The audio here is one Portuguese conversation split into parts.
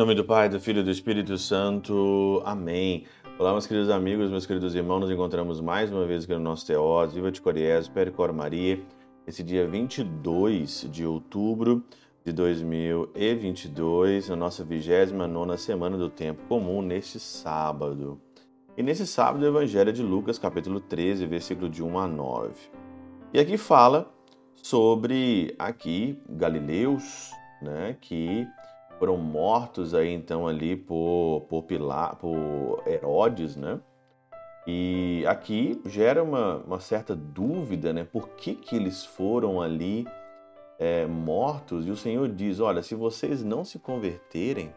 nome do Pai, do Filho e do Espírito Santo. Amém. Olá, meus queridos amigos, meus queridos irmãos. Nos encontramos mais uma vez aqui no nosso Teós. Viva de Coriés, Pericor Maria. Esse dia 22 de outubro de 2022, na nossa 29 semana do Tempo Comum, neste sábado. E nesse sábado, o Evangelho é de Lucas, capítulo 13, versículo de 1 a 9. E aqui fala sobre aqui galileus, né, que foram mortos aí então ali por, por, Pilar, por Herodes, né? E aqui gera uma, uma certa dúvida, né? Por que, que eles foram ali é, mortos? E o Senhor diz: olha, se vocês não se converterem,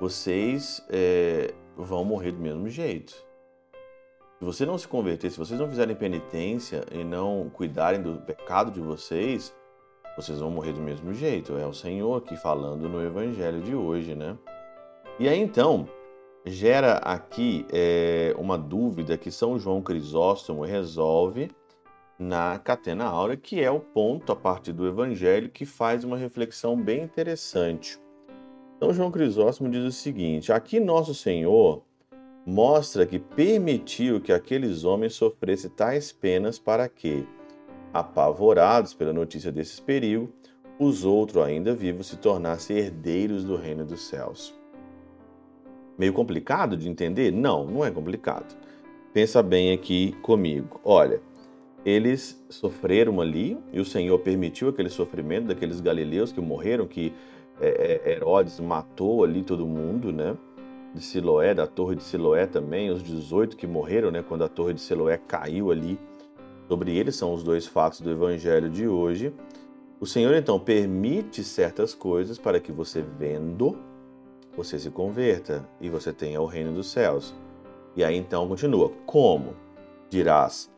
vocês é, vão morrer do mesmo jeito. Se você não se converter, se vocês não fizerem penitência e não cuidarem do pecado de vocês, vocês vão morrer do mesmo jeito. É o Senhor aqui falando no Evangelho de hoje, né? E aí então gera aqui é, uma dúvida que São João Crisóstomo resolve na Catena Áurea, que é o ponto a partir do Evangelho que faz uma reflexão bem interessante. São João Crisóstomo diz o seguinte: aqui nosso Senhor mostra que permitiu que aqueles homens sofressem tais penas para que apavorados pela notícia desses perigos, os outros ainda vivos se tornassem herdeiros do reino dos céus. Meio complicado de entender? Não, não é complicado. Pensa bem aqui comigo. Olha, eles sofreram ali e o Senhor permitiu aquele sofrimento daqueles galileus que morreram, que é, é Herodes matou ali todo mundo, né? De Siloé, da torre de Siloé também, os 18 que morreram, né? Quando a torre de Siloé caiu ali Sobre eles são os dois fatos do evangelho de hoje. O Senhor então permite certas coisas para que você vendo, você se converta e você tenha o reino dos céus. E aí então continua: Como? Dirás,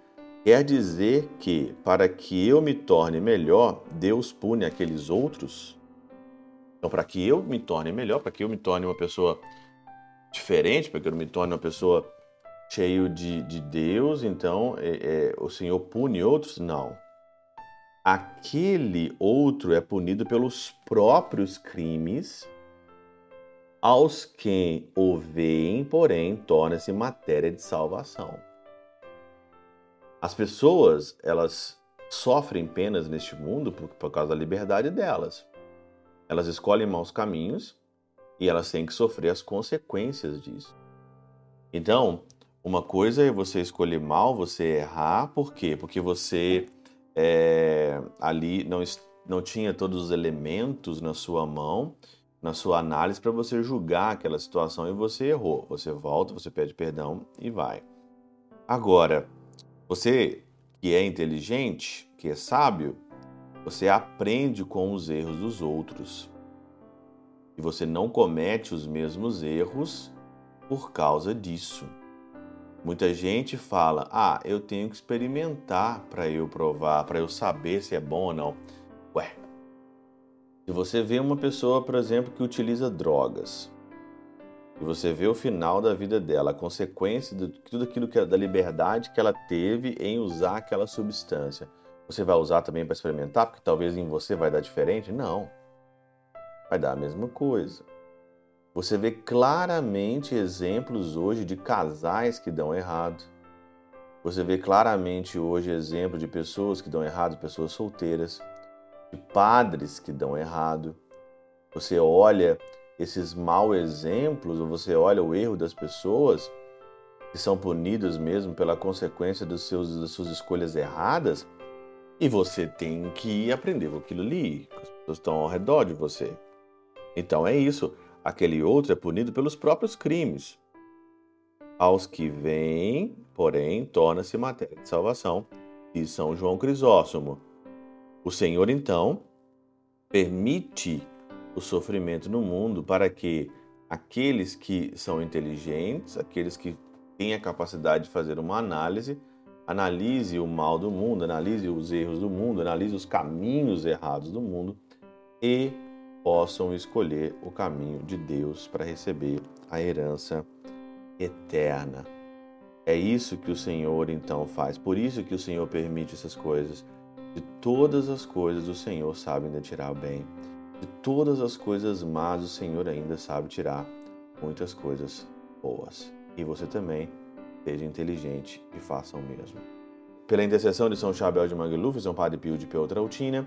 quer dizer que para que eu me torne melhor, Deus pune aqueles outros? Então, para que eu me torne melhor, para que eu me torne uma pessoa diferente, para que eu me torne uma pessoa cheio de, de Deus, então é, é, o Senhor pune outros? Não. Aquele outro é punido pelos próprios crimes, aos quem o veem, porém, torna-se matéria de salvação. As pessoas, elas sofrem penas neste mundo por, por causa da liberdade delas. Elas escolhem maus caminhos e elas têm que sofrer as consequências disso. Então, uma coisa é você escolher mal, você errar, por quê? Porque você é, ali não, não tinha todos os elementos na sua mão, na sua análise, para você julgar aquela situação e você errou. Você volta, você pede perdão e vai. Agora, você que é inteligente, que é sábio, você aprende com os erros dos outros. E você não comete os mesmos erros por causa disso. Muita gente fala: "Ah, eu tenho que experimentar para eu provar, para eu saber se é bom ou não". Ué. Se você vê uma pessoa, por exemplo, que utiliza drogas, e você vê o final da vida dela, a consequência de tudo aquilo que da liberdade que ela teve em usar aquela substância, você vai usar também para experimentar, porque talvez em você vai dar diferente? Não. Vai dar a mesma coisa. Você vê claramente exemplos hoje de casais que dão errado. Você vê claramente hoje exemplo de pessoas que dão errado, pessoas solteiras, de padres que dão errado. Você olha esses maus exemplos, ou você olha o erro das pessoas que são punidas mesmo pela consequência dos seus, das suas escolhas erradas, e você tem que aprender com aquilo ali. As pessoas estão ao redor de você. Então é isso. Aquele outro é punido pelos próprios crimes. Aos que vêm, porém, torna-se matéria de salvação, diz São João Crisóstomo. O Senhor, então, permite o sofrimento no mundo para que aqueles que são inteligentes, aqueles que têm a capacidade de fazer uma análise, analise o mal do mundo, analise os erros do mundo, analise os caminhos errados do mundo e possam escolher o caminho de Deus para receber a herança eterna. É isso que o Senhor então faz. Por isso que o Senhor permite essas coisas. De todas as coisas o Senhor sabe ainda tirar o bem. De todas as coisas más, o Senhor ainda sabe tirar muitas coisas boas. E você também seja inteligente e faça o mesmo. Pela intercessão de São Chabel de Mangluf, São Padre Pio de Peutrautina,